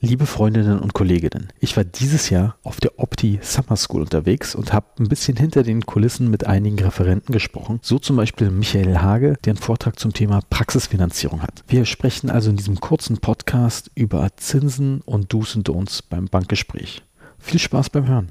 Liebe Freundinnen und Kolleginnen, ich war dieses Jahr auf der Opti Summer School unterwegs und habe ein bisschen hinter den Kulissen mit einigen Referenten gesprochen. So zum Beispiel Michael Hage, der einen Vortrag zum Thema Praxisfinanzierung hat. Wir sprechen also in diesem kurzen Podcast über Zinsen und Do's und Don'ts beim Bankgespräch. Viel Spaß beim Hören.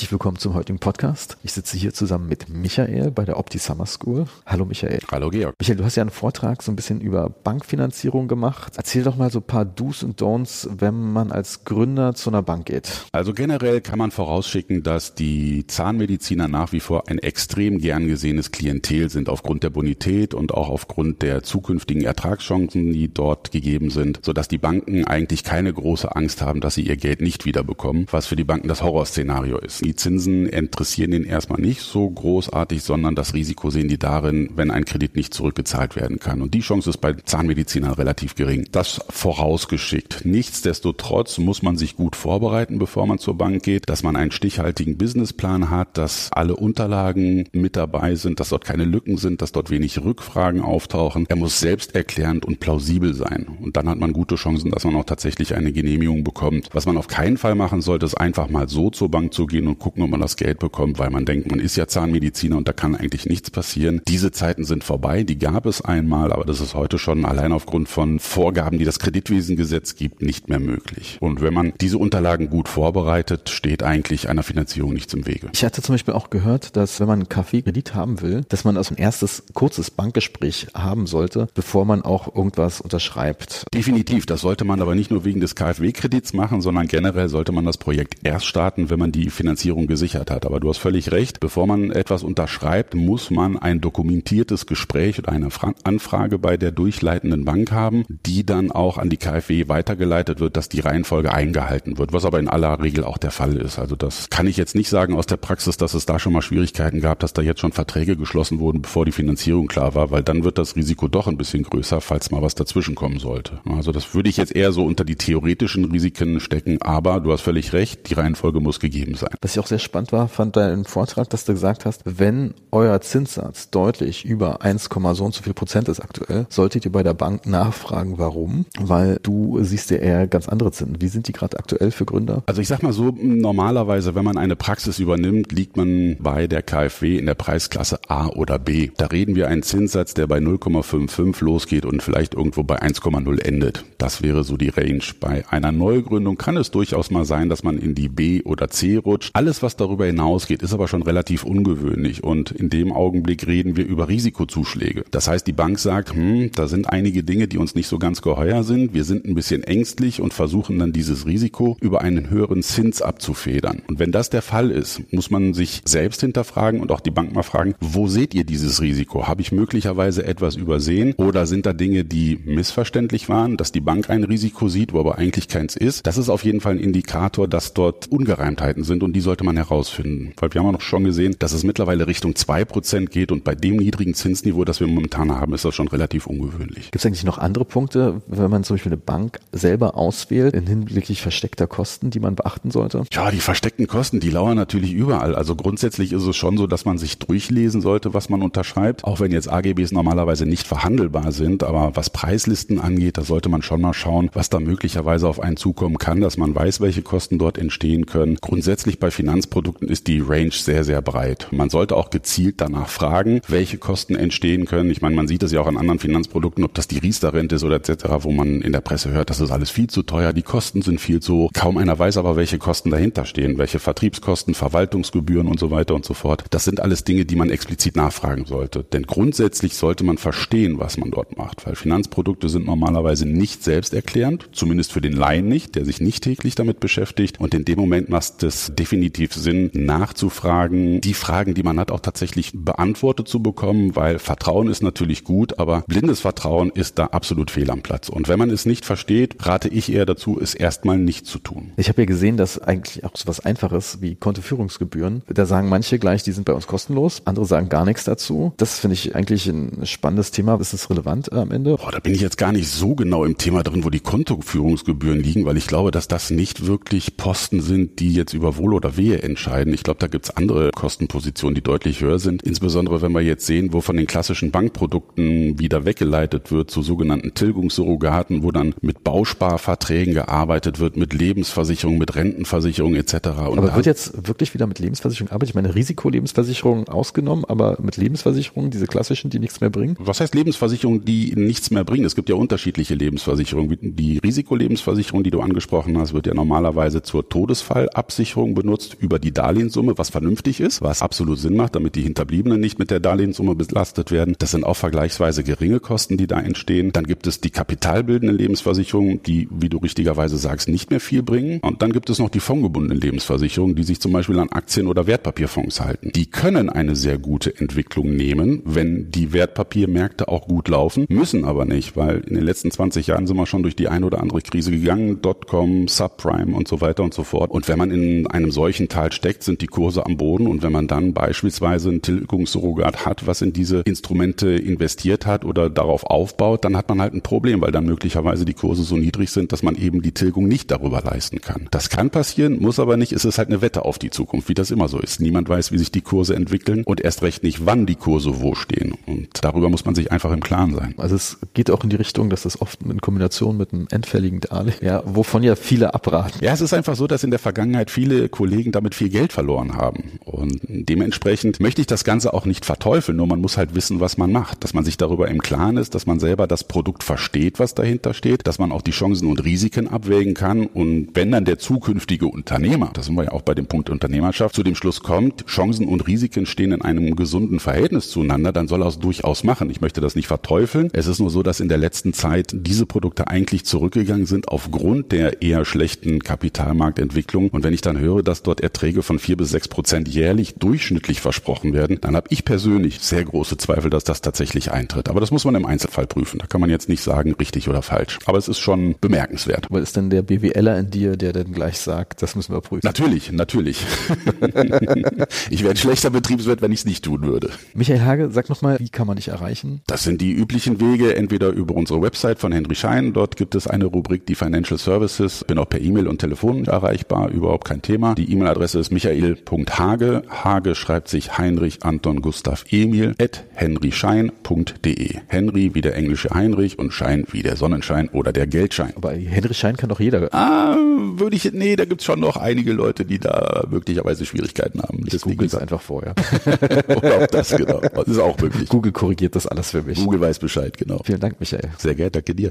Herzlich willkommen zum heutigen Podcast. Ich sitze hier zusammen mit Michael bei der Opti Summer School. Hallo Michael. Hallo Georg. Michael, du hast ja einen Vortrag so ein bisschen über Bankfinanzierung gemacht. Erzähl doch mal so ein paar Do's und Don'ts, wenn man als Gründer zu einer Bank geht. Also generell kann man vorausschicken, dass die Zahnmediziner nach wie vor ein extrem gern gesehenes Klientel sind aufgrund der Bonität und auch aufgrund der zukünftigen Ertragschancen, die dort gegeben sind, sodass die Banken eigentlich keine große Angst haben, dass sie ihr Geld nicht wiederbekommen, was für die Banken das Horrorszenario ist. Die Zinsen interessieren ihn erstmal nicht so großartig, sondern das Risiko sehen die darin, wenn ein Kredit nicht zurückgezahlt werden kann. Und die Chance ist bei Zahnmedizinern relativ gering. Das vorausgeschickt. Nichtsdestotrotz muss man sich gut vorbereiten, bevor man zur Bank geht, dass man einen stichhaltigen Businessplan hat, dass alle Unterlagen mit dabei sind, dass dort keine Lücken sind, dass dort wenig Rückfragen auftauchen. Er muss selbsterklärend und plausibel sein. Und dann hat man gute Chancen, dass man auch tatsächlich eine Genehmigung bekommt. Was man auf keinen Fall machen sollte, ist einfach mal so zur Bank zu gehen und gucken, ob man das Geld bekommt, weil man denkt, man ist ja Zahnmediziner und da kann eigentlich nichts passieren. Diese Zeiten sind vorbei, die gab es einmal, aber das ist heute schon allein aufgrund von Vorgaben, die das Kreditwesengesetz gibt, nicht mehr möglich. Und wenn man diese Unterlagen gut vorbereitet, steht eigentlich einer Finanzierung nichts im Wege. Ich hatte zum Beispiel auch gehört, dass wenn man einen Kaffeekredit haben will, dass man also ein erstes kurzes Bankgespräch haben sollte, bevor man auch irgendwas unterschreibt. Definitiv, das sollte man aber nicht nur wegen des KfW-Kredits machen, sondern generell sollte man das Projekt erst starten, wenn man die Finanzierung Finanzierung gesichert hat. Aber du hast völlig recht. Bevor man etwas unterschreibt, muss man ein dokumentiertes Gespräch oder eine Anfrage bei der durchleitenden Bank haben, die dann auch an die KfW weitergeleitet wird, dass die Reihenfolge eingehalten wird, was aber in aller Regel auch der Fall ist. Also das kann ich jetzt nicht sagen aus der Praxis, dass es da schon mal Schwierigkeiten gab, dass da jetzt schon Verträge geschlossen wurden, bevor die Finanzierung klar war, weil dann wird das Risiko doch ein bisschen größer, falls mal was dazwischen kommen sollte. Also das würde ich jetzt eher so unter die theoretischen Risiken stecken, aber du hast völlig recht, die Reihenfolge muss gegeben sein. Was ich auch sehr spannend war, fand dein Vortrag, dass du gesagt hast, wenn euer Zinssatz deutlich über 1, so und so viel Prozent ist aktuell, solltet ihr bei der Bank nachfragen, warum, weil du siehst ja eher ganz andere Zinsen. Wie sind die gerade aktuell für Gründer? Also ich sag mal so, normalerweise, wenn man eine Praxis übernimmt, liegt man bei der KfW in der Preisklasse A oder B. Da reden wir einen Zinssatz, der bei 0,55 losgeht und vielleicht irgendwo bei 1,0 endet. Das wäre so die Range. Bei einer Neugründung kann es durchaus mal sein, dass man in die B oder C rutscht. Alles, was darüber hinausgeht, ist aber schon relativ ungewöhnlich und in dem Augenblick reden wir über Risikozuschläge. Das heißt, die Bank sagt, hm, da sind einige Dinge, die uns nicht so ganz geheuer sind. Wir sind ein bisschen ängstlich und versuchen dann dieses Risiko über einen höheren Zins abzufedern. Und wenn das der Fall ist, muss man sich selbst hinterfragen und auch die Bank mal fragen, wo seht ihr dieses Risiko? Habe ich möglicherweise etwas übersehen oder sind da Dinge, die missverständlich waren, dass die Bank ein Risiko sieht, wo aber eigentlich keins ist? Das ist auf jeden Fall ein Indikator, dass dort Ungereimtheiten sind und die sollte man herausfinden. Weil wir haben auch schon gesehen, dass es mittlerweile Richtung zwei Prozent geht und bei dem niedrigen Zinsniveau, das wir momentan haben, ist das schon relativ ungewöhnlich. Gibt es eigentlich noch andere Punkte, wenn man zum Beispiel eine Bank selber auswählt, in hinblicklich versteckter Kosten, die man beachten sollte? Ja, die versteckten Kosten, die lauern natürlich überall. Also grundsätzlich ist es schon so, dass man sich durchlesen sollte, was man unterschreibt. Auch wenn jetzt AGBs normalerweise nicht verhandelbar sind, aber was Preislisten angeht, da sollte man schon mal schauen, was da möglicherweise auf einen zukommen kann, dass man weiß, welche Kosten dort entstehen können. Grundsätzlich bei Finanzprodukten ist die Range sehr, sehr breit. Man sollte auch gezielt danach fragen, welche Kosten entstehen können. Ich meine, man sieht es ja auch an anderen Finanzprodukten, ob das die Riester-Rente ist oder etc., wo man in der Presse hört, das ist alles viel zu teuer, die Kosten sind viel zu hoch. Kaum einer weiß aber, welche Kosten dahinter stehen, welche Vertriebskosten, Verwaltungsgebühren und so weiter und so fort. Das sind alles Dinge, die man explizit nachfragen sollte. Denn grundsätzlich sollte man verstehen, was man dort macht, weil Finanzprodukte sind normalerweise nicht selbsterklärend, zumindest für den Laien nicht, der sich nicht täglich damit beschäftigt. Und in dem Moment macht es definitiv definitiv Sinn, nachzufragen, die Fragen, die man hat, auch tatsächlich beantwortet zu bekommen, weil Vertrauen ist natürlich gut, aber blindes Vertrauen ist da absolut fehl am Platz. Und wenn man es nicht versteht, rate ich eher dazu, es erstmal nicht zu tun. Ich habe ja gesehen, dass eigentlich auch so was Einfaches wie Kontoführungsgebühren, da sagen manche gleich, die sind bei uns kostenlos, andere sagen gar nichts dazu. Das finde ich eigentlich ein spannendes Thema. Ist es relevant am Ende? Boah, da bin ich jetzt gar nicht so genau im Thema drin, wo die Kontoführungsgebühren liegen, weil ich glaube, dass das nicht wirklich Posten sind, die jetzt über Wohl oder wehe entscheiden. Ich glaube, da gibt's andere Kostenpositionen, die deutlich höher sind. Insbesondere wenn wir jetzt sehen, wo von den klassischen Bankprodukten wieder weggeleitet wird zu sogenannten Tilgungssurrogaten, wo dann mit Bausparverträgen gearbeitet wird, mit Lebensversicherung, mit Rentenversicherung etc. Und aber wird jetzt wirklich wieder mit Lebensversicherung gearbeitet? Ich meine, Risikolebensversicherung ausgenommen, aber mit Lebensversicherungen, diese klassischen, die nichts mehr bringen? Was heißt Lebensversicherung, die nichts mehr bringen? Es gibt ja unterschiedliche Lebensversicherungen. Die Risikolebensversicherung, die du angesprochen hast, wird ja normalerweise zur Todesfallabsicherung benutzt über die Darlehenssumme, was vernünftig ist, was absolut Sinn macht, damit die Hinterbliebenen nicht mit der Darlehenssumme belastet werden. Das sind auch vergleichsweise geringe Kosten, die da entstehen. Dann gibt es die kapitalbildenden Lebensversicherungen, die, wie du richtigerweise sagst, nicht mehr viel bringen. Und dann gibt es noch die fondgebundenen Lebensversicherungen, die sich zum Beispiel an Aktien- oder Wertpapierfonds halten. Die können eine sehr gute Entwicklung nehmen, wenn die Wertpapiermärkte auch gut laufen, müssen aber nicht, weil in den letzten 20 Jahren sind wir schon durch die ein oder andere Krise gegangen, Dotcom, Subprime und so weiter und so fort. Und wenn man in einem solchen Tal steckt, sind die Kurse am Boden und wenn man dann beispielsweise ein Tilgungssurrogat hat, was in diese Instrumente investiert hat oder darauf aufbaut, dann hat man halt ein Problem, weil dann möglicherweise die Kurse so niedrig sind, dass man eben die Tilgung nicht darüber leisten kann. Das kann passieren, muss aber nicht. Es ist halt eine Wette auf die Zukunft, wie das immer so ist. Niemand weiß, wie sich die Kurse entwickeln und erst recht nicht, wann die Kurse wo stehen. Und darüber muss man sich einfach im Klaren sein. Also es geht auch in die Richtung, dass das oft in Kombination mit einem endfälligen Darlehen, ja, wovon ja viele abraten. Ja, es ist einfach so, dass in der Vergangenheit viele Kollegen damit viel Geld verloren haben. Und dementsprechend möchte ich das Ganze auch nicht verteufeln, nur man muss halt wissen, was man macht. Dass man sich darüber im Klaren ist, dass man selber das Produkt versteht, was dahinter steht, dass man auch die Chancen und Risiken abwägen kann. Und wenn dann der zukünftige Unternehmer, das sind wir ja auch bei dem Punkt Unternehmerschaft, zu dem Schluss kommt, Chancen und Risiken stehen in einem gesunden Verhältnis zueinander, dann soll er es durchaus machen. Ich möchte das nicht verteufeln. Es ist nur so, dass in der letzten Zeit diese Produkte eigentlich zurückgegangen sind aufgrund der eher schlechten Kapitalmarktentwicklung. Und wenn ich dann höre, dass dort Erträge von vier bis sechs Prozent jährlich durchschnittlich versprochen werden, dann habe ich persönlich sehr große Zweifel, dass das tatsächlich eintritt. Aber das muss man im Einzelfall prüfen. Da kann man jetzt nicht sagen, richtig oder falsch. Aber es ist schon bemerkenswert. Was ist denn der BWLer in dir, der dann gleich sagt, das müssen wir prüfen? Natürlich, natürlich. ich wäre ein schlechter Betriebswirt, wenn ich es nicht tun würde. Michael Hage, sag nochmal, wie kann man dich erreichen? Das sind die üblichen Wege, entweder über unsere Website von Henry Schein. Dort gibt es eine Rubrik, die Financial Services. Bin auch per E-Mail und Telefon erreichbar, überhaupt kein Thema. Die E-Mail-Adresse ist michael.hage. Hage schreibt sich Heinrich Anton Gustav Emil at henryschein.de. Henry wie der englische Heinrich und Schein wie der Sonnenschein oder der Geldschein. Aber Henry Schein kann doch jeder. Ah, würde ich, nee, da gibt's schon noch einige Leute, die da möglicherweise Schwierigkeiten haben. Ich google es einfach vorher. oder auch das, genau. Das ist auch möglich. Google korrigiert das alles für mich. Google weiß Bescheid, genau. Vielen Dank, Michael. Sehr gerne, danke dir.